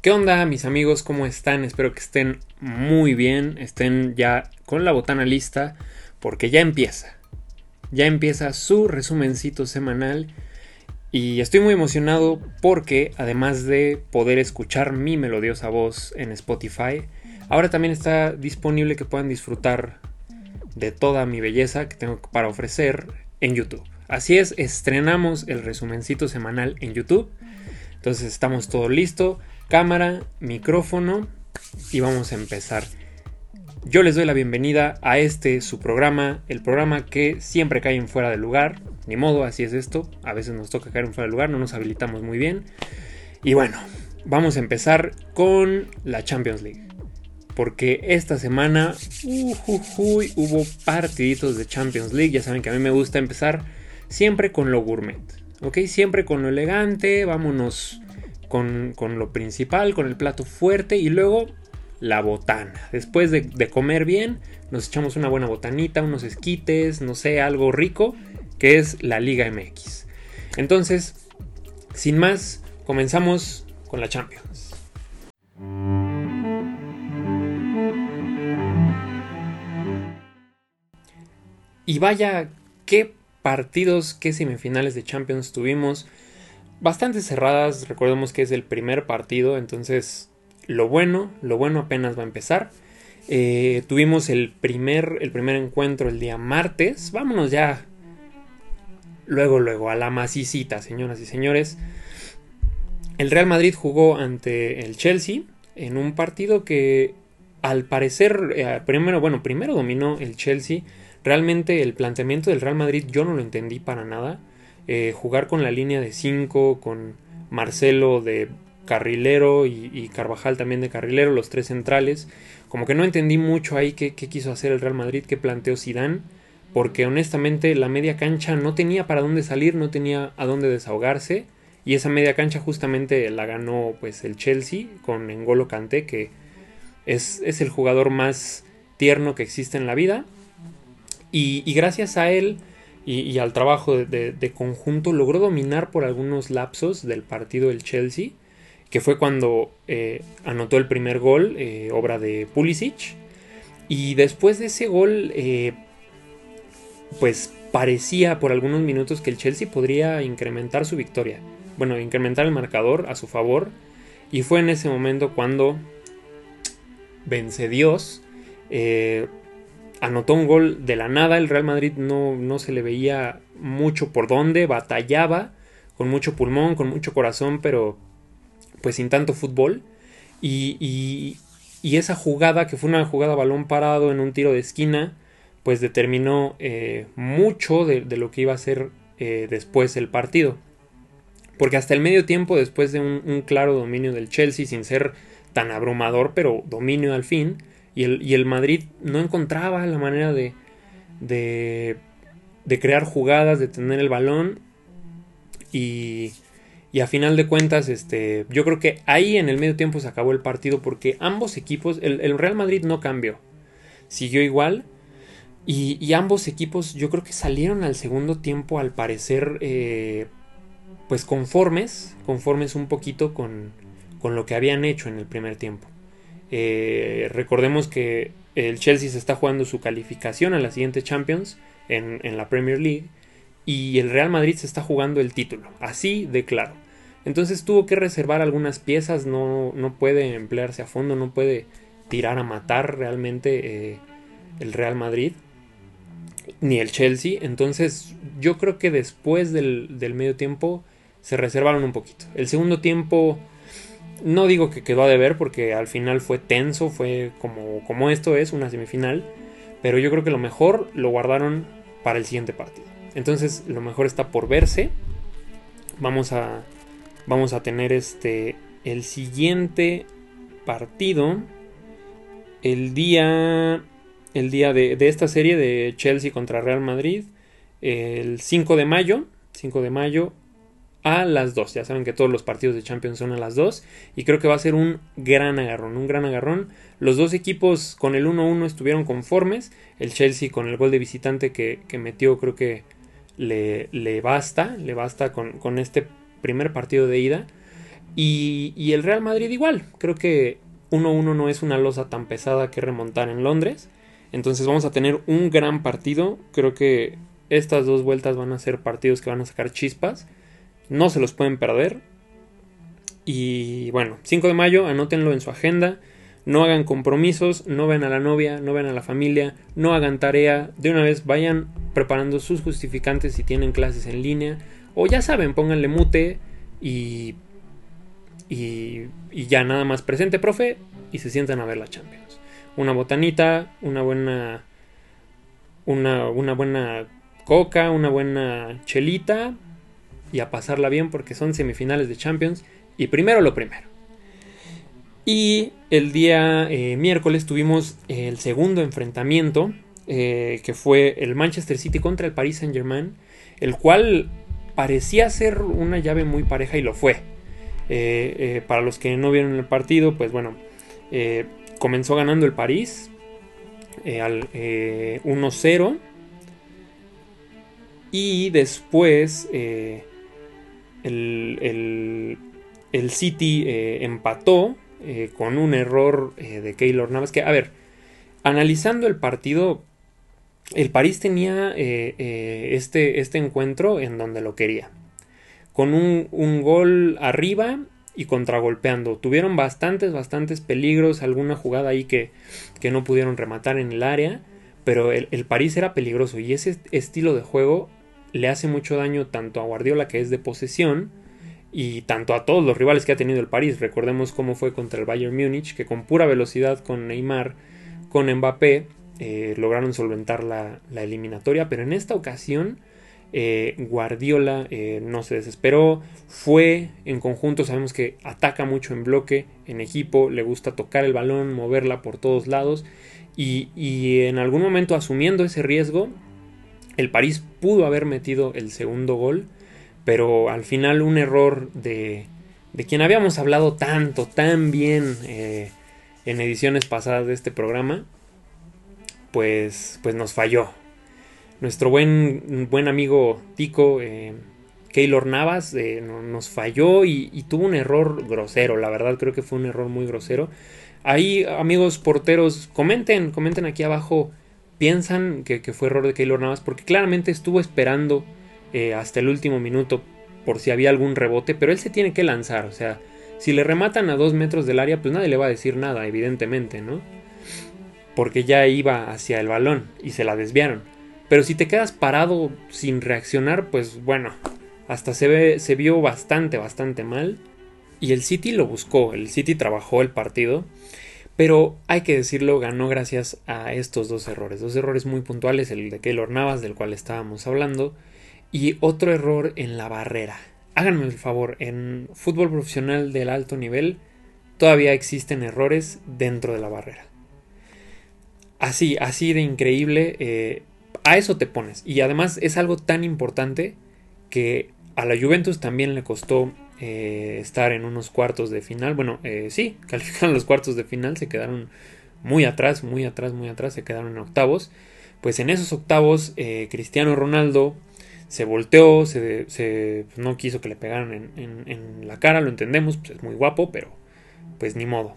¿Qué onda mis amigos? ¿Cómo están? Espero que estén muy bien, estén ya con la botana lista, porque ya empieza. Ya empieza su resumencito semanal y estoy muy emocionado porque además de poder escuchar mi melodiosa voz en Spotify, ahora también está disponible que puedan disfrutar de toda mi belleza que tengo para ofrecer en YouTube. Así es, estrenamos el resumencito semanal en YouTube. Entonces estamos todo listo cámara, micrófono y vamos a empezar. Yo les doy la bienvenida a este su programa, el programa que siempre cae en fuera de lugar. Ni modo, así es esto. A veces nos toca caer en fuera de lugar, no nos habilitamos muy bien. Y bueno, vamos a empezar con la Champions League. Porque esta semana hubo partiditos de Champions League. Ya saben que a mí me gusta empezar siempre con lo gourmet. ¿Ok? Siempre con lo elegante. Vámonos con, lo principal, con el plato fuerte y luego la botana. Después de, comer bien, nos echamos una buena botanita, unos esquites, no sé, algo rico, que es la Liga MX. Entonces, sin más, comenzamos con la Champions. Y vaya, qué partidos, qué semifinales de Champions tuvimos bastante cerradas. Recordemos que es el primer partido, entonces lo bueno, lo bueno apenas va a empezar. Eh, tuvimos el primer, el primer encuentro el día martes. Vámonos ya. Luego, luego, a la masicita, señoras y señores. El Real Madrid jugó ante el Chelsea en un partido que al parecer, eh, primero, bueno, primero dominó el Chelsea. Realmente el planteamiento del Real Madrid yo no lo entendí para nada. Eh, jugar con la línea de 5, con Marcelo de carrilero y, Carvajal también de carrilero, los tres centrales. Como que no entendí mucho ahí qué, quiso hacer el Real Madrid, qué planteó Zidane, porque honestamente la media cancha no tenía para dónde salir, no tenía a dónde desahogarse. Y esa media cancha justamente la ganó pues el Chelsea con Engolo Kanté, que es, es el jugador más tierno que existe en la vida. Y gracias a él y, al trabajo de, conjunto logró dominar por algunos lapsos del partido del Chelsea, que fue cuando eh, anotó el primer gol, eh, obra de Pulisic. Y después de ese gol, eh, pues parecía por algunos minutos que el Chelsea podría incrementar su victoria. Bueno, incrementar el marcador a su favor. Y fue en ese momento cuando vence Dios anotó un gol de la nada, el Real Madrid no, no se le veía mucho por dónde, batallaba con mucho pulmón, con mucho corazón, pero pues sin tanto fútbol. Y, y, esa jugada, que fue una jugada balón parado en un tiro de esquina, pues determinó eh, mucho de, lo que iba a ser eh, después el partido. Porque hasta el medio tiempo, después de un claro dominio del Chelsea, sin ser tan abrumador, pero dominio al fin, y el, Madrid no encontraba la manera de, crear jugadas, de tener el balón. Y, y a final de cuentas, este, yo creo que ahí en el medio tiempo se acabó el partido porque ambos equipos, el, Real Madrid no cambió, siguió igual. Y, ambos equipos yo creo que salieron al segundo tiempo al parecer eh, pues conformes, conformes un poquito con, con lo que habían hecho en el primer tiempo. Eh, recordemos que el Chelsea se está jugando su calificación a la siguiente Champions en, la Premier League y el Real Madrid se está jugando el título, así de claro. Entonces tuvo que reservar algunas piezas, no, no puede emplearse a fondo, no puede tirar a matar realmente eh, el Real Madrid ni el Chelsea. Entonces yo creo que después del, del medio tiempo se reservaron un poquito. El segundo tiempo no digo que quedó a deber porque al final fue tenso, fue como, como esto es, una semifinal. Pero yo creo que lo mejor lo guardaron para el siguiente partido. Entonces lo mejor está por verse. Vamos a, vamos a tener este, el siguiente partido. El día, el día de, de esta serie de Chelsea contra Real Madrid. El 5 de mayo. 5 de mayo a las 2. Ya saben que todos los partidos de Champions son a las 2. Y creo que va a ser un gran agarrón, un gran agarrón. Los dos equipos con el 1-1 estuvieron conformes. El Chelsea con el gol de visitante que, metió creo que le, le, basta, le basta con, con, este primer partido de ida. Y, y el Real Madrid igual. Creo que 1-1 no es una losa tan pesada que remontar en Londres. Entonces vamos a tener un gran partido. Creo que estas dos vueltas van a ser partidos que van a sacar chispas. No se los pueden perder. Y bueno, 5 de mayo, anótenlo en su agenda. No hagan compromisos, no ven a la novia, no ven a la familia, no hagan tarea. De una vez vayan preparando sus justificantes si tienen clases en línea. O ya saben, pónganle mute y, y, y ya nada más presente, profe, y se sientan a ver la Champions. Una botanita, una buena, una, una buena coca, una buena chelita y a pasarla bien porque son semifinales de Champions y primero lo primero. Y el día eh, miércoles tuvimos el segundo enfrentamiento, eh, que fue el Manchester City contra el Paris Saint Germain, el cual parecía ser una llave muy pareja y lo fue. Eh, para los que no vieron el partido, pues bueno, comenzó ganando el París al 1-0. Y después el, City eh, empató eh, con un error eh, de Keylor Navas. Que, a ver, analizando el partido, el París tenía este, este encuentro en donde lo quería. Con un, un, gol arriba y contragolpeando. Tuvieron bastantes, bastantes peligros. Alguna jugada ahí que, que no pudieron rematar en el área. Pero el París era peligroso. Y ese estilo de juego le hace mucho daño tanto a Guardiola, que es de posesión y tanto a todos los rivales que ha tenido el París. Recordemos cómo fue contra el Bayern Múnich, que con pura velocidad con Neymar, con Mbappé, eh, lograron solventar la, eliminatoria, pero en esta ocasión eh, Guardiola eh, no se desesperó, fue en conjunto, sabemos que ataca mucho en bloque, en equipo, le gusta tocar el balón, moverla por todos lados y, y en algún momento asumiendo ese riesgo, el París pudo haber metido el segundo gol pero al final un error de, de quien habíamos hablado tanto, tan bien eh, en ediciones pasadas de este programa, pues, pues nos falló. Nuestro buen, buen amigo Tico, eh, Keylor Navas, eh, nos falló y, tuvo un error grosero, la verdad creo que fue un error muy grosero. Ahí, amigos porteros, comenten, comenten aquí abajo, piensan que, que fue error de Keylor Navas, porque claramente estuvo esperando eh, hasta el último minuto por si había algún rebote, pero él se tiene que lanzar, o sea, si le rematan a dos metros del área, pues nadie le va a decir nada, evidentemente, ¿no? Porque ya iba hacia el balón y se la desviaron. Pero si te quedas parado sin reaccionar, pues bueno, hasta se, ve, se vio bastante, bastante mal. Y el City lo buscó, el City trabajó el partido. Pero hay que decirlo, ganó gracias a estos dos errores. Dos errores muy puntuales, el de Keylor Navas, del cual estábamos hablando, y otro error en la barrera. Háganme el favor, en fútbol profesional del alto nivel todavía existen errores dentro de la barrera. Así, así de increíble, eh, a eso te pones. Y además es algo tan importante que a la Juventus también le costó eh, estar en unos cuartos de final. Bueno, eh, sí, calificaron los cuartos de final, se quedaron muy atrás, muy atrás, muy atrás, se quedaron en octavos. Pues en esos octavos, Cristiano Ronaldo se volteó, se, pues, no quiso que le pegaran en, la cara, lo entendemos, pues es muy guapo, pero pues ni modo.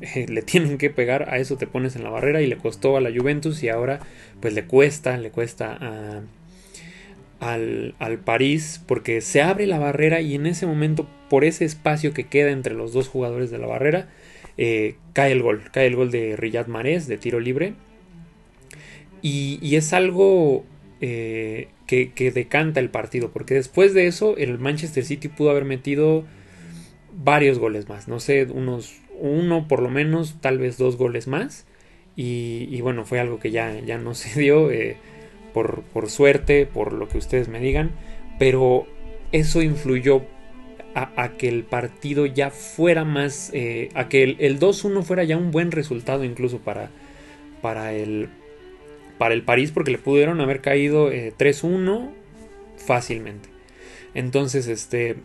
le tienen que pegar, a eso te pones en la barrera y le costó a la Juventus y ahora pues le cuesta, le cuesta al, al París porque se abre la barrera y en ese momento por ese espacio que queda entre los dos jugadores de la barrera eh, cae el gol, cae el gol de Riyad Mahrez de tiro libre. Y, y es algo eh, que, decanta el partido, porque después de eso el Manchester City pudo haber metido varios goles más, no sé, unos uno por lo menos, tal vez dos goles más, y, bueno, fue algo que ya, ya no se dio eh, por, suerte, por lo que ustedes me digan, pero eso influyó a, que el partido ya fuera más, eh, a que el, el 2-1 fuera ya un buen resultado incluso para, para el, para el París porque le pudieron haber caído 3-1 eh, fácilmente. Entonces, este,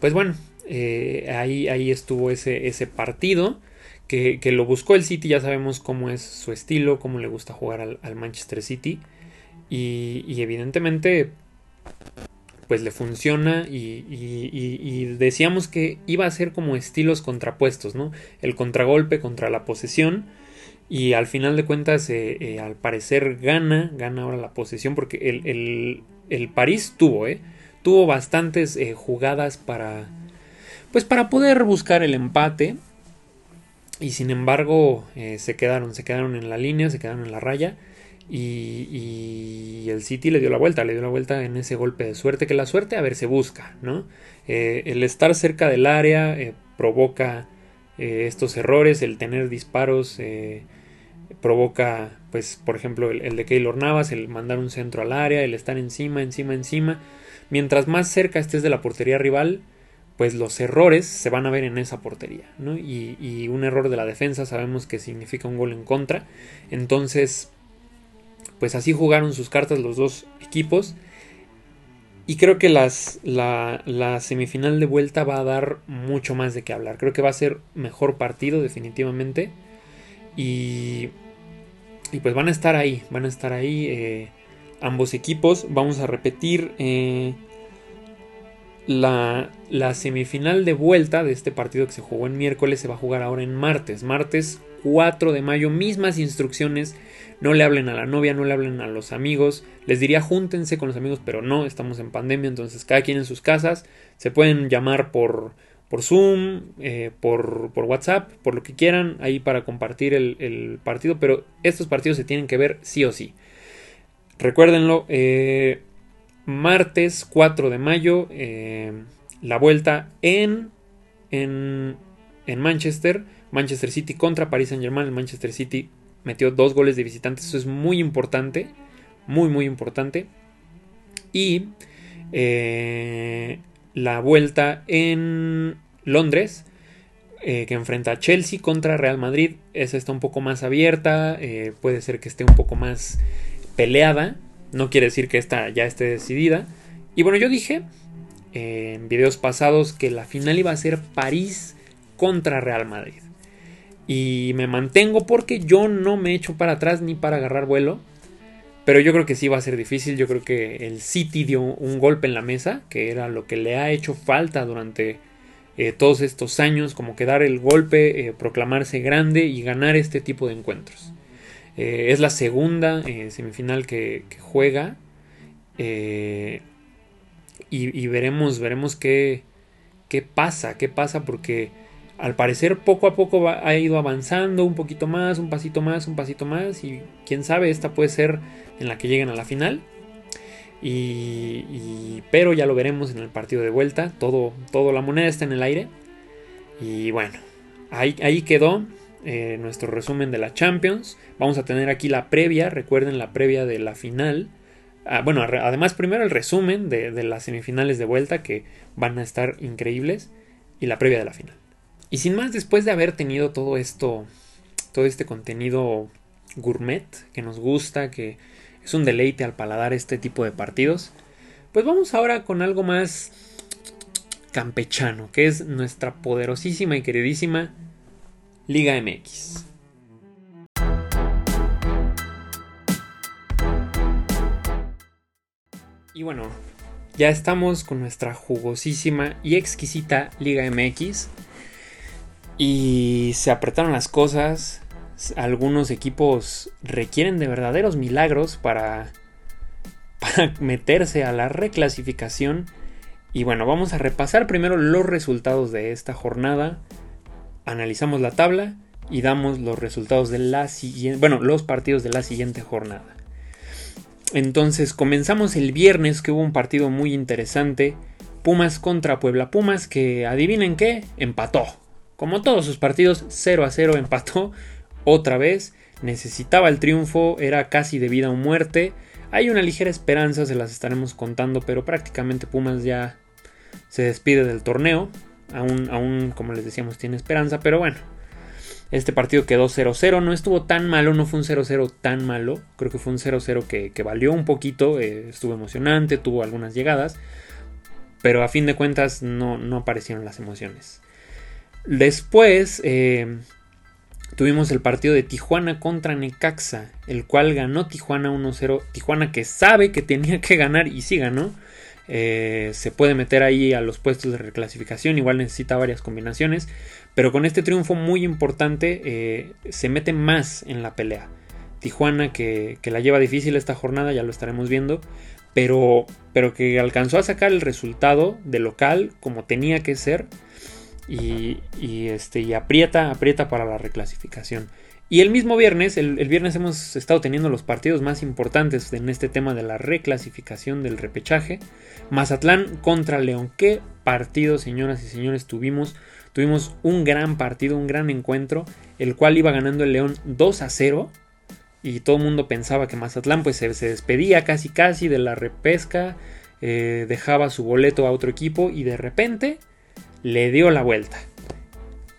pues bueno, eh, ahí, ahí estuvo ese, ese partido que, lo buscó el City, ya sabemos cómo es su estilo, cómo le gusta jugar al, Manchester City. Y, evidentemente, pues le funciona y, decíamos que iba a ser como estilos contrapuestos, ¿no? El contragolpe contra la posesión y al final de cuentas eh, eh, al parecer gana, gana ahora la posesión porque el, el, París tuvo, ¿eh? Tuvo bastantes eh, jugadas para, pues para poder buscar el empate y sin embargo se quedaron, se quedaron en la línea, se quedaron en la raya y, el City le dio la vuelta, le dio la vuelta en ese golpe de suerte, que la suerte a ver se busca, ¿no? Eh, el estar cerca del área eh, provoca eh, estos errores, el tener disparos provoca, pues, por ejemplo, el, de Keylor Navas, el mandar un centro al área, el estar encima, encima, encima. Mientras más cerca estés de la portería rival, pues los errores se van a ver en esa portería, ¿no? Y, y un error de la defensa sabemos que significa un gol en contra. Entonces, pues así jugaron sus cartas los dos equipos. Y creo que las, la, semifinal de vuelta va a dar mucho más de qué hablar. Creo que va a ser mejor partido definitivamente. Y, y pues van a estar ahí, van a estar ahí eh, ambos equipos. Vamos a repetir eh, la, la semifinal de vuelta de este partido que se jugó en miércoles. Se va a jugar ahora en martes. Martes 4 de mayo, mismas instrucciones no le hablen a la novia, no le hablen a los amigos. Les diría júntense con los amigos, pero no, estamos en pandemia, entonces cada quien en sus casas. Se pueden llamar por, por Zoom, eh, por, por, WhatsApp, por lo que quieran, ahí para compartir el, partido, pero estos partidos se tienen que ver sí o sí. Recuérdenlo, eh, martes 4 de mayo, eh, la vuelta en, en, en Manchester. Manchester City contra Paris Saint Germain. Manchester City metió dos goles de visitantes, eso es muy importante, muy muy importante. Y eh, la vuelta en Londres, eh, que enfrenta a Chelsea contra Real Madrid, esa está un poco más abierta, eh, puede ser que esté un poco más peleada, no quiere decir que esta ya esté decidida. Y bueno, yo dije en videos pasados que la final iba a ser París contra Real Madrid. Y me mantengo porque yo no me echo para atrás ni para agarrar vuelo. Pero yo creo que sí va a ser difícil. Yo creo que el City dio un golpe en la mesa, que era lo que le ha hecho falta durante eh, todos estos años, como que dar el golpe, eh, proclamarse grande y ganar este tipo de encuentros. Eh, es la segunda semifinal que, juega. Y, y, veremos, veremos qué, qué pasa, qué pasa porque al parecer poco a poco ha ido avanzando un poquito más, un pasito más, un pasito más y quién sabe, esta puede ser en la que lleguen a la final. Y, pero ya lo veremos en el partido de vuelta, todo, todo la moneda está en el aire. Y bueno, ahí, ahí quedó eh, nuestro resumen de la Champions. Vamos a tener aquí la previa, recuerden la previa de la final. Ah, bueno, además primero el resumen de, de las semifinales de vuelta que van a estar increíbles y la previa de la final. Y sin más, después de haber tenido todo esto, todo este contenido gourmet que nos gusta, que es un deleite al paladar este tipo de partidos, pues vamos ahora con algo más campechano, que es nuestra poderosísima y queridísima Liga MX. Y bueno, ya estamos con nuestra jugosísima y exquisita Liga MX. Y se apretaron las cosas. Algunos equipos requieren de verdaderos milagros para, meterse a la reclasificación. Y bueno, vamos a repasar primero los resultados de esta jornada. Analizamos la tabla y damos los resultados de la siguiente, bueno, los partidos de la siguiente jornada. Entonces comenzamos el viernes que hubo un partido muy interesante. Pumas contra Puebla Pumas que adivinen qué, empató. Como todos sus partidos, 0 a 0 empató otra vez. Necesitaba el triunfo, era casi de vida o muerte. Hay una ligera esperanza, se las estaremos contando, pero prácticamente Pumas ya se despide del torneo. Aún, aún como les decíamos, tiene esperanza, pero bueno. Este partido quedó 0-0, no estuvo tan malo, no fue un 0-0 tan malo. Creo que fue un 0-0 que, valió un poquito, eh, estuvo emocionante, tuvo algunas llegadas. Pero a fin de cuentas no, no aparecieron las emociones. Después eh, tuvimos el partido de Tijuana contra Necaxa, el cual ganó Tijuana 1-0. Tijuana que sabe que tenía que ganar y sí ganó. eh, se puede meter ahí a los puestos de reclasificación, igual necesita varias combinaciones, pero con este triunfo muy importante eh, se mete más en la pelea. Tijuana que, la lleva difícil esta jornada, ya lo estaremos viendo, pero, pero que alcanzó a sacar el resultado de local como tenía que ser y, este, y aprieta, aprieta para la reclasificación. Y el mismo viernes, el, viernes hemos estado teniendo los partidos más importantes en este tema de la reclasificación del repechaje. Mazatlán contra León. ¿Qué partido, señoras y señores, tuvimos? Tuvimos un gran partido, un gran encuentro, el cual iba ganando el León 2 a 0. Y todo el mundo pensaba que Mazatlán pues, se, despedía casi casi de la repesca, eh, dejaba su boleto a otro equipo y de repente le dio la vuelta.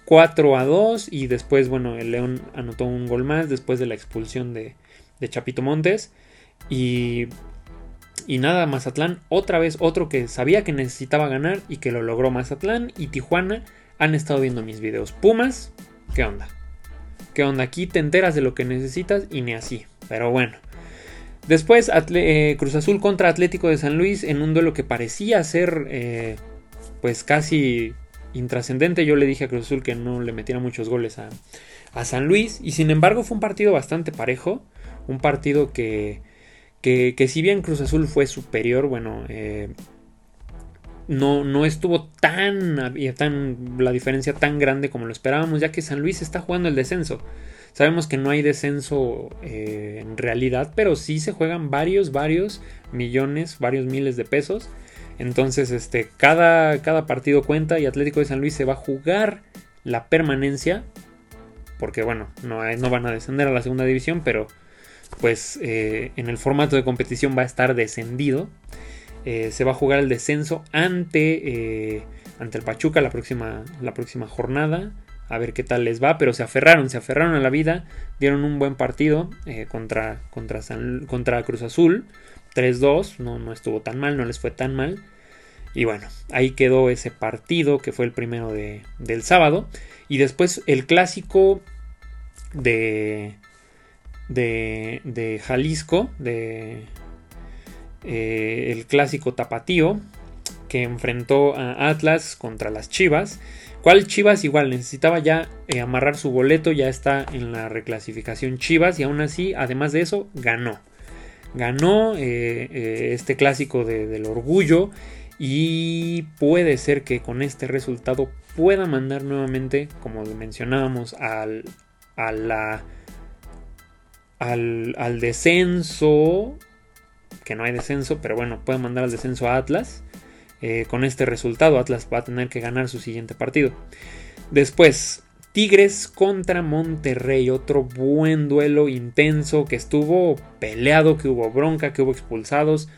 4 a 2 y después, bueno, el León anotó un gol más después de la expulsión de, Chapito Montes. Y, y nada, Mazatlán, otra vez otro que sabía que necesitaba ganar y que lo logró Mazatlán y Tijuana han estado viendo mis videos. Pumas, ¿qué onda? ¿Qué onda? Aquí te enteras de lo que necesitas y ni así. Pero bueno. Después eh, Cruz Azul contra Atlético de San Luis en un duelo que parecía ser eh, pues casi intrascendente. Yo le dije a Cruz Azul que no le metiera muchos goles a, San Luis. Y sin embargo fue un partido bastante parejo. Un partido que, que, si bien Cruz Azul fue superior, bueno, eh, no, no estuvo tan, tan, la diferencia tan grande como lo esperábamos, ya que San Luis está jugando el descenso. Sabemos que no hay descenso eh, en realidad, pero sí se juegan varios, varios millones, varios miles de pesos entonces, este, cada, cada partido cuenta y Atlético de San Luis se va a jugar la permanencia. Porque bueno, no, no van a descender a la segunda división, pero pues eh, en el formato de competición va a estar descendido. Eh, se va a jugar el descenso ante, eh, ante el Pachuca la próxima, la próxima jornada. A ver qué tal les va, pero se aferraron, se aferraron a la vida, dieron un buen partido contra, contra, contra Cruz Azul. 3-2, no, no estuvo tan mal, no les fue tan mal. Y bueno, ahí quedó ese partido que fue el primero de, del sábado. Y después el clásico de, de, de Jalisco, de, eh, el clásico tapatío, que enfrentó a Atlas contra las Chivas. ¿Cuál Chivas? Igual necesitaba ya eh, amarrar su boleto, ya está en la reclasificación Chivas y aún así, además de eso, ganó ganó eh, eh, este clásico del orgullo y puede ser que con este resultado pueda mandar nuevamente, como mencionábamos, al, al, al, descenso, que no hay descenso, pero bueno, puede mandar al descenso a Atlas. Eh, con este resultado, Atlas va a tener que ganar su siguiente partido. Después, Tigres contra Monterrey, otro buen duelo intenso que estuvo peleado, que hubo bronca, que hubo expulsados.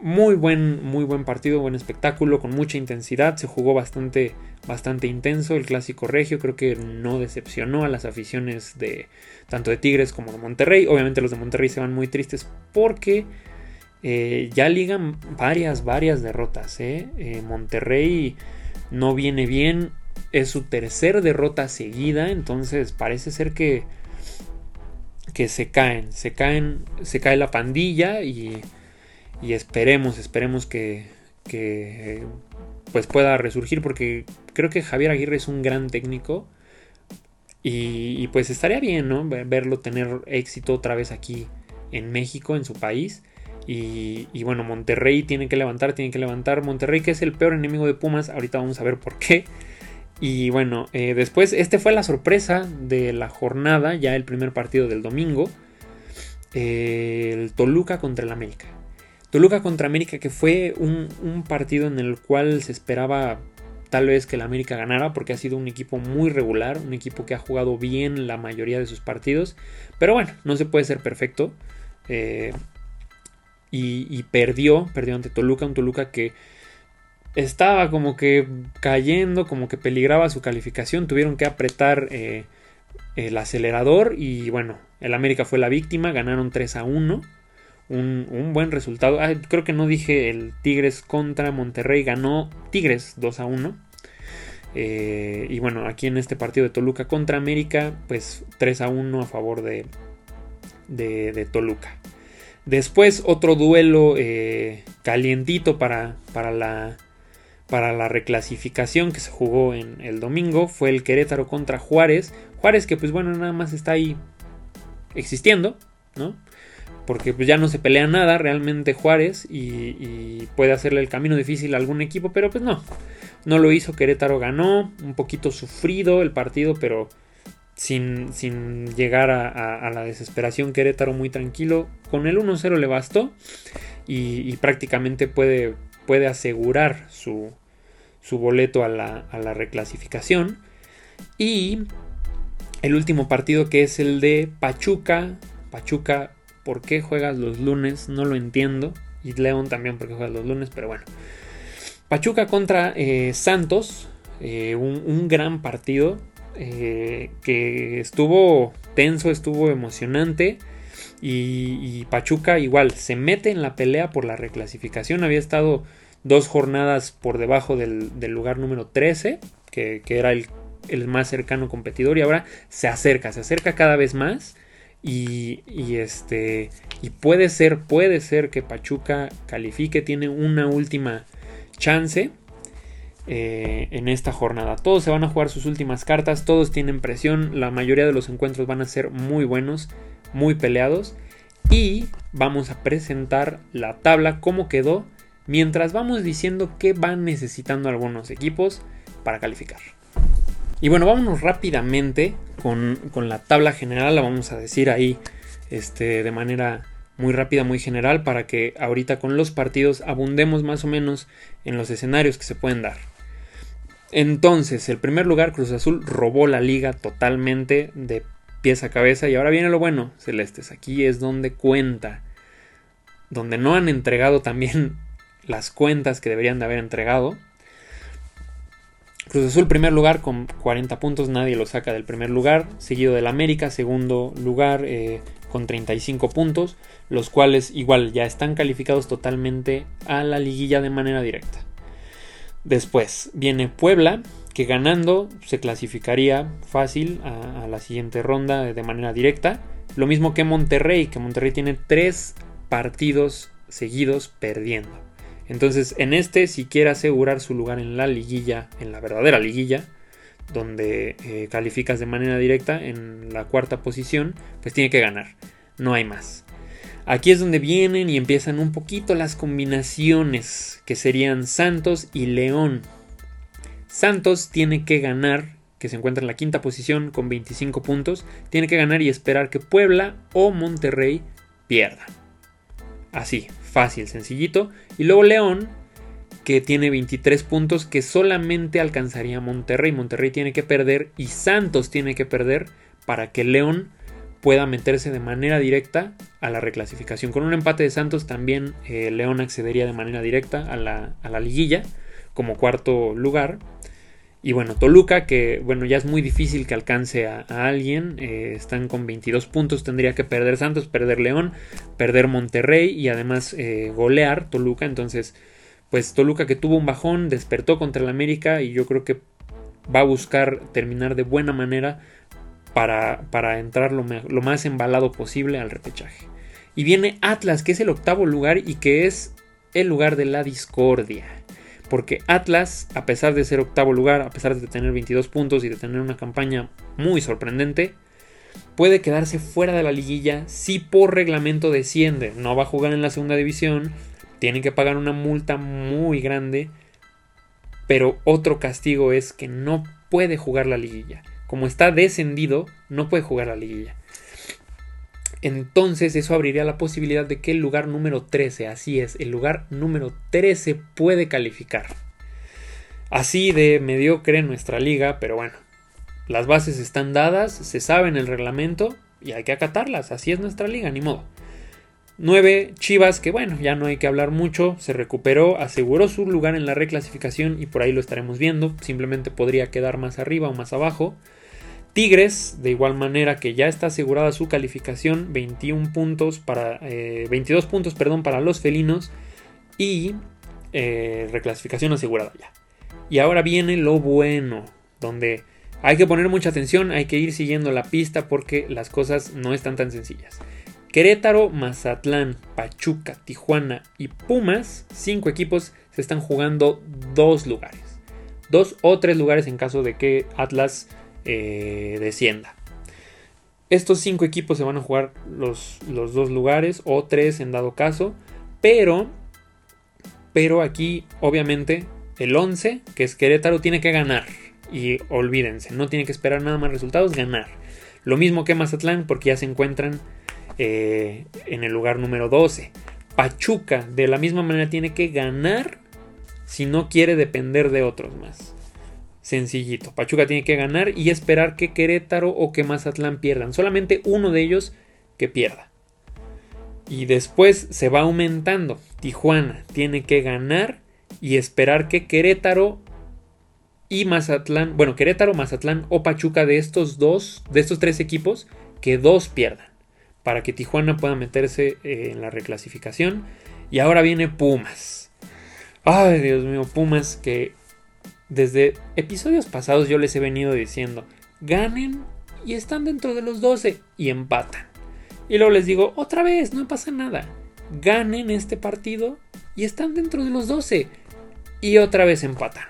Muy buen, muy buen partido, buen espectáculo, con mucha intensidad. Se jugó bastante, bastante intenso. El clásico regio creo que no decepcionó a las aficiones de tanto de Tigres como de Monterrey. Obviamente los de Monterrey se van muy tristes porque eh, ya ligan varias, varias derrotas. ¿eh? Eh, Monterrey no viene bien es su tercer derrota seguida, entonces parece ser que que se caen, se caen, se cae la pandilla y, y esperemos, esperemos que, que pues pueda resurgir porque creo que Javier Aguirre es un gran técnico y, pues estaría bien, ¿no? Verlo tener éxito otra vez aquí en México, en su país. Y, y, bueno, Monterrey tiene que levantar, tiene que levantar. Monterrey que es el peor enemigo de Pumas, ahorita vamos a ver por qué. Y bueno, eh, después, este fue la sorpresa de la jornada, ya el primer partido del domingo. Eh, el Toluca contra el América. Toluca contra América, que fue un, partido en el cual se esperaba tal vez que el América ganara, porque ha sido un equipo muy regular, un equipo que ha jugado bien la mayoría de sus partidos. Pero bueno, no se puede ser perfecto. Eh, y, y perdió, perdió ante Toluca, un Toluca que estaba como que cayendo, como que peligraba su calificación, tuvieron que apretar eh, el acelerador y bueno, el América fue la víctima, ganaron 3 a 1. Un, buen resultado. Ah, creo que no dije el Tigres contra Monterrey, ganó Tigres 2 a 1. Eh, y bueno, aquí en este partido de Toluca contra América, pues 3 a 1 a favor de, de, Toluca. Después otro duelo eh, calientito para, para, la, para la reclasificación que se jugó en el domingo fue el Querétaro contra Juárez. Juárez que pues bueno nada más está ahí existiendo, ¿no? Porque pues ya no se pelea nada realmente Juárez y, puede hacerle el camino difícil a algún equipo, pero pues no, no lo hizo. Querétaro ganó, un poquito sufrido el partido, pero sin, sin llegar a, la desesperación. Querétaro muy tranquilo. Con el 1-0 le bastó y, prácticamente puede, puede asegurar su, su boleto a la, a la reclasificación. Y el último partido que es el de Pachuca. Pachuca, ¿por qué juegas los lunes? No lo entiendo. Y León también porque juegas los lunes, pero bueno. Pachuca contra eh, Santos. Eh, un, un, gran partido. Eh, que estuvo tenso, estuvo emocionante. Y, Pachuca igual se mete en la pelea por la reclasificación. Había estado dos jornadas por debajo del, lugar número 13, que, era el, más cercano competidor. Y ahora se acerca, se acerca cada vez más. Y, este. Y puede ser, puede ser que Pachuca califique. Tiene una última chance. Eh, en esta jornada. Todos se van a jugar sus últimas cartas, todos tienen presión, la mayoría de los encuentros van a ser muy buenos, muy peleados y vamos a presentar la tabla como quedó mientras vamos diciendo qué van necesitando algunos equipos para calificar. Y bueno, vámonos rápidamente con, la tabla general, la vamos a decir ahí este, de manera muy rápida, muy general, para que ahorita con los partidos abundemos más o menos en los escenarios que se pueden dar. Entonces, el primer lugar, Cruz Azul robó la liga totalmente de pies a cabeza. Y ahora viene lo bueno, Celestes. Aquí es donde cuenta. Donde no han entregado también las cuentas que deberían de haber entregado. Cruz Azul, primer lugar con 40 puntos, nadie lo saca del primer lugar. Seguido del América, segundo lugar eh, con 35 puntos, los cuales igual ya están calificados totalmente a la liguilla de manera directa. Después viene Puebla, que ganando se clasificaría fácil a, la siguiente ronda de manera directa. Lo mismo que Monterrey, que Monterrey tiene tres partidos seguidos perdiendo. Entonces, en este, si quiere asegurar su lugar en la liguilla, en la verdadera liguilla, donde eh, calificas de manera directa en la cuarta posición, pues tiene que ganar. No hay más. Aquí es donde vienen y empiezan un poquito las combinaciones que serían Santos y León. Santos tiene que ganar, que se encuentra en la quinta posición con 25 puntos, tiene que ganar y esperar que Puebla o Monterrey pierdan. Así, fácil, sencillito. Y luego León, que tiene 23 puntos, que solamente alcanzaría Monterrey. Monterrey tiene que perder y Santos tiene que perder para que León pueda meterse de manera directa a la reclasificación. Con un empate de Santos también eh, León accedería de manera directa a la, liguilla como cuarto lugar. Y bueno, Toluca, que bueno, ya es muy difícil que alcance a, alguien. Eh, están con 22 puntos. Tendría que perder Santos, perder León, perder Monterrey y además eh, golear Toluca. Entonces, pues Toluca que tuvo un bajón, despertó contra el América y yo creo que va a buscar terminar de buena manera para, entrar lo, más embalado posible al repechaje. Y viene Atlas, que es el octavo lugar y que es el lugar de la discordia. Porque Atlas, a pesar de ser octavo lugar, a pesar de tener 22 puntos y de tener una campaña muy sorprendente, puede quedarse fuera de la liguilla si por reglamento desciende. No va a jugar en la segunda división, tiene que pagar una multa muy grande, pero otro castigo es que no puede jugar la liguilla como está descendido, no puede jugar la liguilla. Entonces eso abriría la posibilidad de que el lugar número 13, así es, el lugar número 13 puede calificar. Así de mediocre nuestra liga, pero bueno, las bases están dadas, se sabe en el reglamento y hay que acatarlas, así es nuestra liga, ni modo. 9. Chivas, que bueno, ya no hay que hablar mucho, se recuperó, aseguró su lugar en la reclasificación y por ahí lo estaremos viendo, simplemente podría quedar más arriba o más abajo. Tigres, de igual manera que ya está asegurada su calificación, 21 puntos para, 22 eh, puntos perdón, para los felinos y eh, reclasificación asegurada ya. Y ahora viene lo bueno, donde hay que poner mucha atención, hay que ir siguiendo la pista porque las cosas no están tan sencillas. Querétaro, Mazatlán, Pachuca, Tijuana y Pumas, cinco equipos se están jugando dos lugares. Dos o tres lugares en caso de que Atlas eh, descienda. Estos cinco equipos se van a jugar los, los, dos lugares o tres en dado caso. Pero, pero aquí obviamente el 11, que es Querétaro, tiene que ganar. Y olvídense, no tiene que esperar nada más resultados, ganar. Lo mismo que Mazatlán porque ya se encuentran eh, en el lugar número 12. Pachuca de la misma manera tiene que ganar si no quiere depender de otros más. Sencillito. Pachuca tiene que ganar y esperar que Querétaro o que Mazatlán pierdan. Solamente uno de ellos que pierda. Y después se va aumentando. Tijuana tiene que ganar y esperar que Querétaro y Mazatlán, bueno, Querétaro, Mazatlán o Pachuca de estos dos, de estos tres equipos, que dos pierdan para que Tijuana pueda meterse eh, en la reclasificación. Y ahora viene Pumas. Ay, Dios mío, Pumas que desde episodios pasados yo les he venido diciendo, ganen y están dentro de los 12 y empatan. Y luego les digo, otra vez, no pasa nada. Ganen este partido y están dentro de los 12 y otra vez empatan.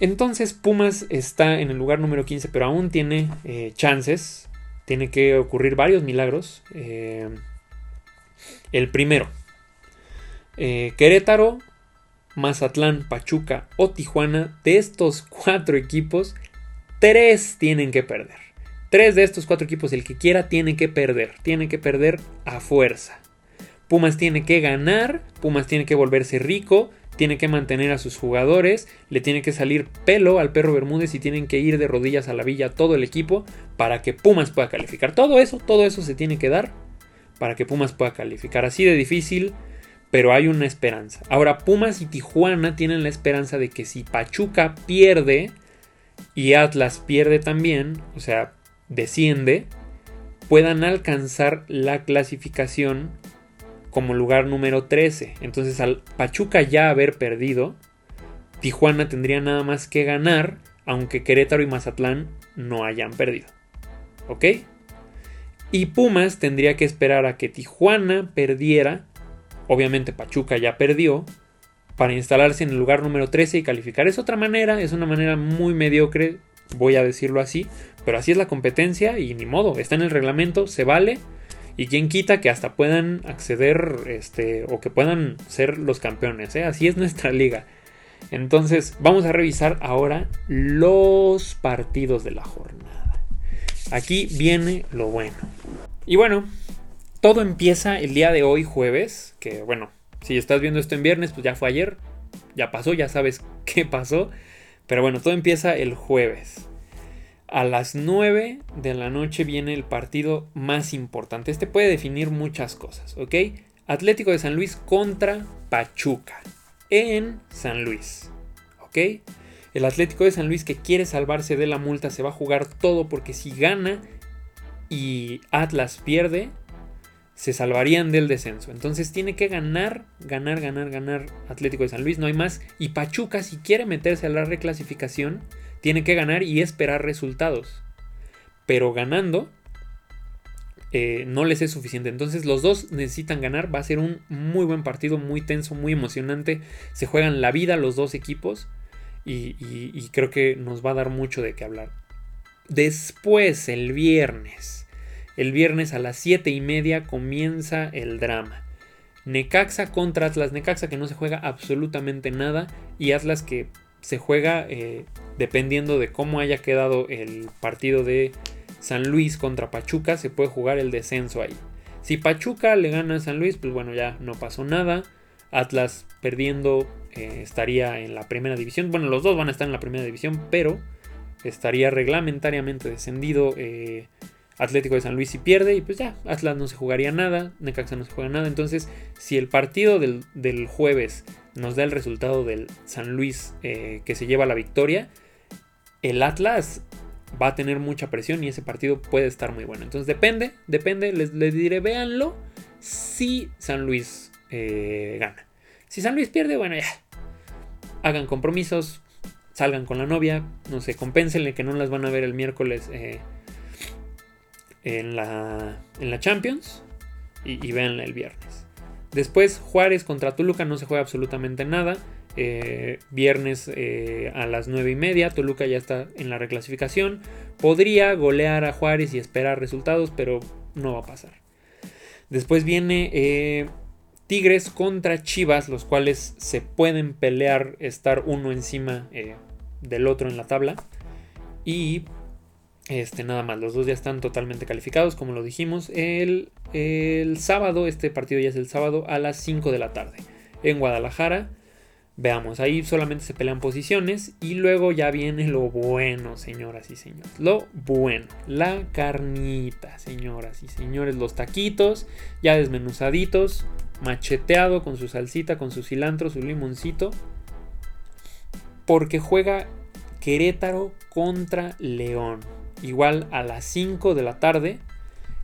Entonces Pumas está en el lugar número 15, pero aún tiene eh, chances tiene que ocurrir varios milagros. Eh, el primero, eh, Querétaro, Mazatlán, Pachuca o Tijuana, de estos cuatro equipos, tres tienen que perder. Tres de estos cuatro equipos, el que quiera, tiene que perder. Tiene que perder a fuerza. Pumas tiene que ganar, Pumas tiene que volverse rico, tiene que mantener a sus jugadores, le tiene que salir pelo al perro Bermúdez y tienen que ir de rodillas a la villa todo el equipo para que Pumas pueda calificar. Todo eso, todo eso se tiene que dar para que Pumas pueda calificar. Así de difícil, pero hay una esperanza. Ahora Pumas y Tijuana tienen la esperanza de que si Pachuca pierde y Atlas pierde también, o sea, desciende, puedan alcanzar la clasificación como lugar número 13. Entonces al Pachuca ya haber perdido, Tijuana tendría nada más que ganar, aunque Querétaro y Mazatlán no hayan perdido. ¿Ok? Y Pumas tendría que esperar a que Tijuana perdiera, obviamente Pachuca ya perdió, para instalarse en el lugar número 13 y calificar. Es otra manera, es una manera muy mediocre, voy a decirlo así, pero así es la competencia y ni modo, está en el reglamento, se vale y quién quita que hasta puedan acceder este, o que puedan ser los campeones. ¿eh? Así es nuestra liga. Entonces vamos a revisar ahora los partidos de la jornada. Aquí viene lo bueno. Y bueno, todo empieza el día de hoy jueves, que bueno, si estás viendo esto en viernes, pues ya fue ayer, ya pasó, ya sabes qué pasó. Pero bueno, todo empieza el jueves. A las 9 de la noche viene el partido más importante. Este puede definir muchas cosas, ¿ok? Atlético de San Luis contra Pachuca en San Luis, ¿ok? El Atlético de San Luis que quiere salvarse de la multa se va a jugar todo porque si gana y Atlas pierde, se salvarían del descenso. Entonces tiene que ganar, ganar, ganar, ganar Atlético de San Luis, no hay más. Y Pachuca si quiere meterse a la reclasificación, tiene que ganar y esperar resultados. Pero ganando eh, no les es suficiente. Entonces los dos necesitan ganar. Va a ser un muy buen partido, muy tenso, muy emocionante. Se juegan la vida los dos equipos. Y, y creo que nos va a dar mucho de qué hablar. Después, el viernes. El viernes a las 7 y media comienza el drama. Necaxa contra Atlas. Necaxa que no se juega absolutamente nada. Y Atlas que se juega eh, dependiendo de cómo haya quedado el partido de San Luis contra Pachuca, se puede jugar el descenso ahí. Si Pachuca le gana a San Luis, pues bueno, ya no pasó nada. Atlas perdiendo eh, estaría en la primera división. Bueno, los dos van a estar en la primera división, pero estaría reglamentariamente descendido eh, Atlético de San Luis si pierde. Y pues ya, Atlas no se jugaría nada, Necaxa no se juega nada. Entonces, si el partido del, del jueves nos da el resultado del San Luis eh, que se lleva la victoria, el Atlas va a tener mucha presión y ese partido puede estar muy bueno. Entonces depende, depende, les, diré, véanlo si San Luis eh, gana. Si San Luis pierde, bueno, ya. Hagan compromisos, salgan con la novia, no sé, compénsenle que no las van a ver el miércoles eh, en, la, en la Champions. y, y véanla el viernes. Después Juárez contra Toluca no se juega absolutamente nada. Eh, viernes eh, a las 9 y media. Toluca ya está en la reclasificación. Podría golear a Juárez y esperar resultados, pero no va a pasar. Después viene eh, Tigres contra Chivas, los cuales se pueden pelear, estar uno encima del otro en la tabla. Y este, nada más, los dos ya están totalmente calificados, como lo dijimos. El, el sábado, este partido ya es el sábado a las 5 de la tarde en Guadalajara. Veamos, ahí solamente se pelean posiciones y luego ya viene lo bueno, señoras y señores. Lo bueno, la carnita, señoras y señores. Los taquitos ya desmenuzaditos, macheteado con su salsita, con su cilantro, su limoncito. Porque juega Querétaro contra León. Igual a las 5 de la tarde.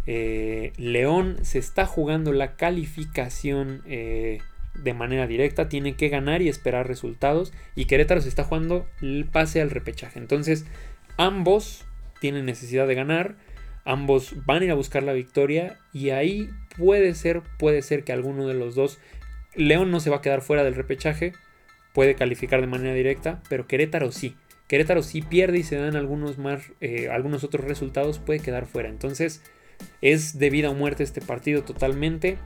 Eh, León se está jugando la calificación. Eh, de manera directa, tiene que ganar y esperar resultados. Y Querétaro se está jugando el pase al repechaje. Entonces, ambos tienen necesidad de ganar. Ambos van a ir a buscar la victoria. Y ahí puede ser, puede ser que alguno de los dos. León no se va a quedar fuera del repechaje. Puede calificar de manera directa. Pero Querétaro sí. Querétaro sí pierde y se dan algunos más. Eh, algunos otros resultados. Puede quedar fuera. Entonces. Es de vida o muerte este partido totalmente.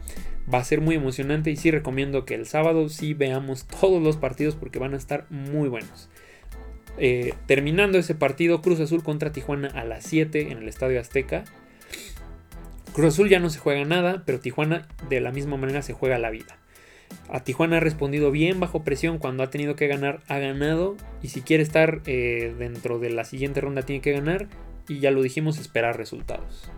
Va a ser muy emocionante y sí recomiendo que el sábado sí veamos todos los partidos porque van a estar muy buenos. Eh, terminando ese partido, Cruz Azul contra Tijuana a las 7 en el Estadio Azteca. Cruz Azul ya no se juega nada, pero Tijuana de la misma manera se juega la vida. A Tijuana ha respondido bien bajo presión cuando ha tenido que ganar, ha ganado. Y si quiere estar eh, dentro de la siguiente ronda tiene que ganar. Y ya lo dijimos, esperar resultados.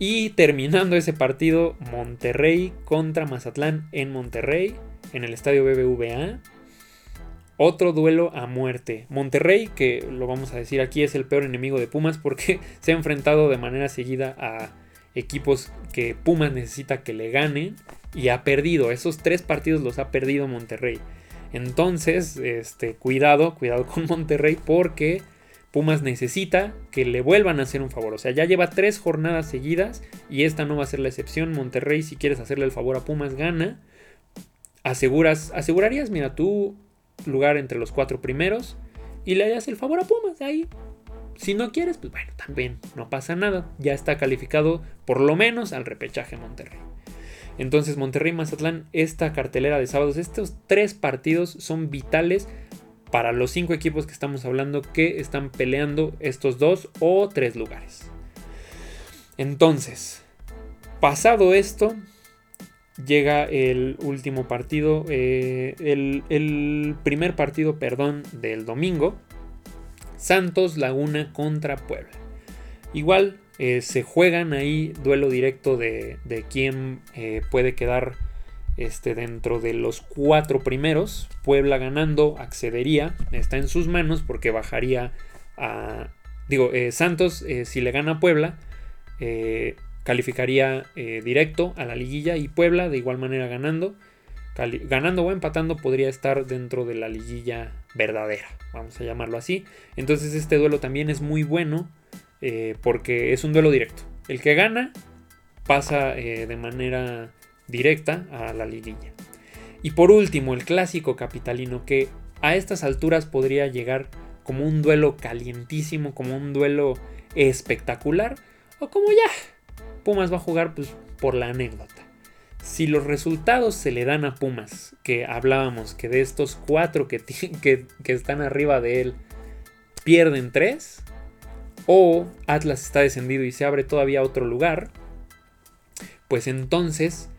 Y terminando ese partido, Monterrey contra Mazatlán en Monterrey, en el estadio BBVA. Otro duelo a muerte. Monterrey, que lo vamos a decir aquí, es el peor enemigo de Pumas porque se ha enfrentado de manera seguida a equipos que Pumas necesita que le ganen y ha perdido. Esos tres partidos los ha perdido Monterrey. Entonces, este, cuidado, cuidado con Monterrey porque Pumas necesita que le vuelvan a hacer un favor. O sea, ya lleva tres jornadas seguidas y esta no va a ser la excepción. Monterrey, si quieres hacerle el favor a Pumas, gana. Aseguras, asegurarías, mira, tu lugar entre los cuatro primeros y le harías el favor a Pumas ahí. Si no quieres, pues bueno, también no pasa nada. Ya está calificado por lo menos al repechaje Monterrey. Entonces Monterrey Mazatlán, esta cartelera de sábados, estos tres partidos son vitales para los cinco equipos que estamos hablando que están peleando estos dos o tres lugares. Entonces, pasado esto, llega el último partido, eh, el, primer partido, perdón, del domingo. Santos Laguna contra Puebla. Igual eh, se juegan ahí duelo directo de, de quién eh, puede quedar este, dentro de los cuatro primeros. Puebla ganando accedería, está en sus manos porque bajaría a... Digo, eh, Santos, si le gana a Puebla, calificaría directo a la liguilla y Puebla de igual manera ganando. ganando o empatando podría estar dentro de la liguilla verdadera, vamos a llamarlo así. Entonces este duelo también es muy bueno porque es un duelo directo. El que gana pasa de manera directa a la liguilla. Y por último, el clásico capitalino que a estas alturas podría llegar como un duelo calientísimo, como un duelo espectacular, o como ya, Pumas va a jugar pues, por la anécdota. Si los resultados se le dan a Pumas, que hablábamos que de estos cuatro que, que están arriba de él, pierden tres, o Atlas está descendido y se abre todavía otro lugar, pues entonces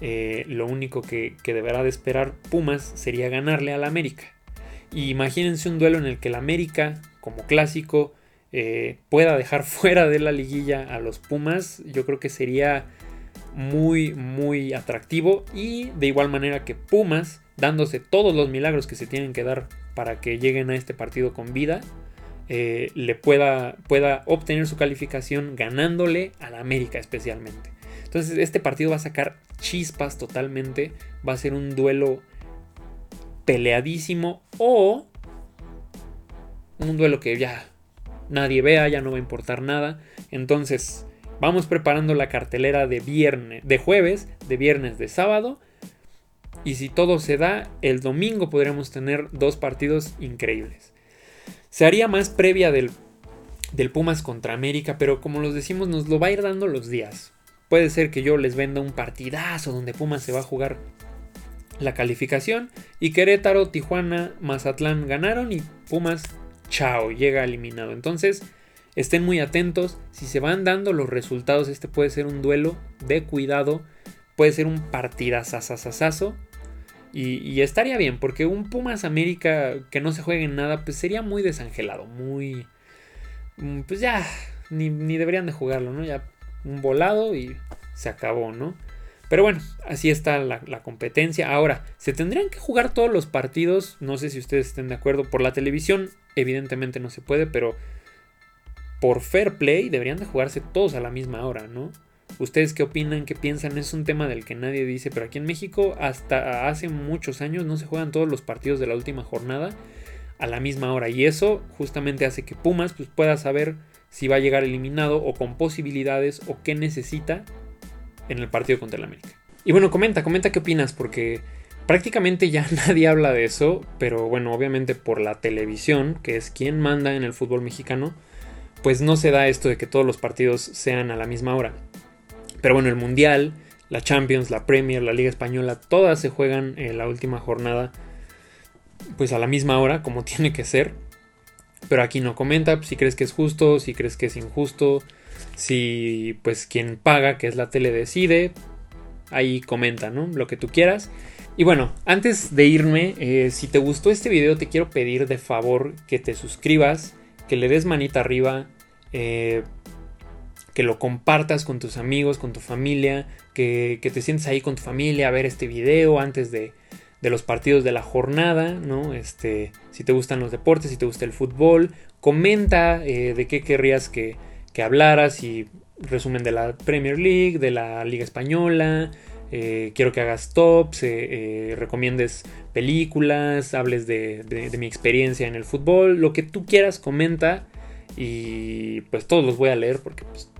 eh, lo único que, deberá de esperar Pumas sería ganarle al América. Y imagínense un duelo en el que el América, como clásico, eh, pueda dejar fuera de la liguilla a los Pumas. Yo creo que sería muy, muy atractivo. Y de igual manera que Pumas, dándose todos los milagros que se tienen que dar para que lleguen a este partido con vida, eh, le pueda, pueda obtener su calificación ganándole al América especialmente. Entonces este partido va a sacar chispas totalmente. Va a ser un duelo peleadísimo o un duelo que ya nadie vea, ya no va a importar nada. Entonces vamos preparando la cartelera de viernes, de jueves, de viernes, de sábado. Y si todo se da, el domingo podremos tener dos partidos increíbles. Se haría más previa del, del Pumas contra América, pero como los decimos, nos lo va a ir dando los días. Puede ser que yo les venda un partidazo donde Pumas se va a jugar la calificación y Querétaro, Tijuana, Mazatlán ganaron y Pumas, chao, llega eliminado. Entonces, estén muy atentos. Si se van dando los resultados, este puede ser un duelo de cuidado, puede ser un partidazazazazo. Y, estaría bien, porque un Pumas América que no se juegue en nada, pues sería muy desangelado, muy... Mm, pues ya, ni, ni deberían de jugarlo, ¿no? Ya un volado y se acabó, ¿no? Pero bueno, así está la, competencia. Ahora, ¿se tendrían que jugar todos los partidos? No sé si ustedes estén de acuerdo. Por la televisión, evidentemente no se puede, pero por fair play deberían de jugarse todos a la misma hora, ¿no? ¿Ustedes qué opinan? ¿Qué piensan? Es un tema del que nadie dice, pero aquí en México hasta hace muchos años no se juegan todos los partidos de la última jornada a la misma hora. Y eso justamente hace que Pumas pues, pueda saber si va a llegar eliminado o con posibilidades o qué necesita en el partido contra el América. Y bueno, comenta, comenta qué opinas, porque prácticamente ya nadie habla de eso, pero bueno, obviamente por la televisión, que es quien manda en el fútbol mexicano, pues no se da esto de que todos los partidos sean a la misma hora. Pero bueno, el Mundial, la Champions, la Premier, la Liga Española, todas se juegan en la última jornada, pues a la misma hora, como tiene que ser. Pero aquí no comenta si crees que es justo, si crees que es injusto, si pues quien paga, que es la tele, decide. Ahí comenta, ¿no? Lo que tú quieras. Y bueno, antes de irme, eh, si te gustó este video, te quiero pedir de favor que te suscribas, que le des manita arriba, eh, que lo compartas con tus amigos, con tu familia, que, te sientes ahí con tu familia a ver este video antes de, de los partidos de la jornada, ¿no? Este, si te gustan los deportes, si te gusta el fútbol, comenta eh, de qué querrías que, que hablaras y resumen de la Premier League, de la Liga Española, eh, quiero que hagas tops, eh, recomiendes películas, hables de, de, mi experiencia en el fútbol, lo que tú quieras, comenta y pues todos los voy a leer porque pues,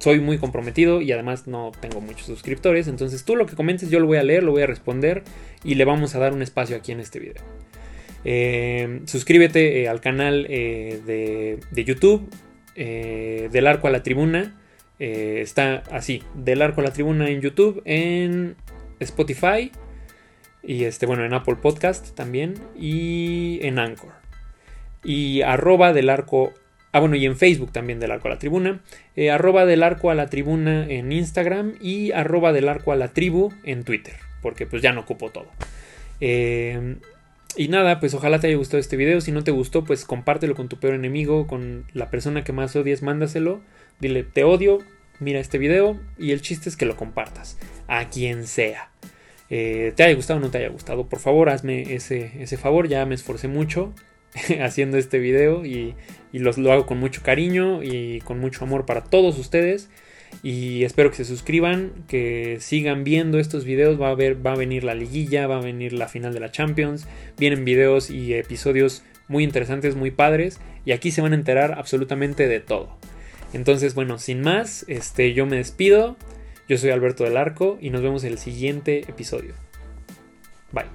soy muy comprometido y además no tengo muchos suscriptores. Entonces tú lo que comentes yo lo voy a leer, lo voy a responder y le vamos a dar un espacio aquí en este video. Eh, suscríbete eh, al canal eh, de, YouTube del arco a la tribuna. está así, del arco a la tribuna en YouTube, en Spotify y este, bueno, en Apple Podcast también y en Anchor. Y arroba del arco Ah, bueno, y en Facebook también del arco a la tribuna. Eh, arroba del arco a la tribuna en Instagram y arroba del arco a la tribu en Twitter. Porque pues ya no ocupo todo. Eh, y nada, pues ojalá te haya gustado este video. Si no te gustó, pues compártelo con tu peor enemigo, con la persona que más odies, mándaselo. Dile, te odio, mira este video. Y el chiste es que lo compartas. A quien sea. Eh, te haya gustado o no te haya gustado. Por favor, hazme ese, ese favor. Ya me esforcé mucho haciendo este video y, los, lo hago con mucho cariño y con mucho amor para todos ustedes. Y espero que se suscriban, que sigan viendo estos videos. Va a, ver, va a venir la liguilla, va a venir la final de la Champions. Vienen videos y episodios muy interesantes, muy padres. Y aquí se van a enterar absolutamente de todo. Entonces, bueno, sin más, este, yo me despido. Yo soy Alberto del Arco y nos vemos en el siguiente episodio. Bye.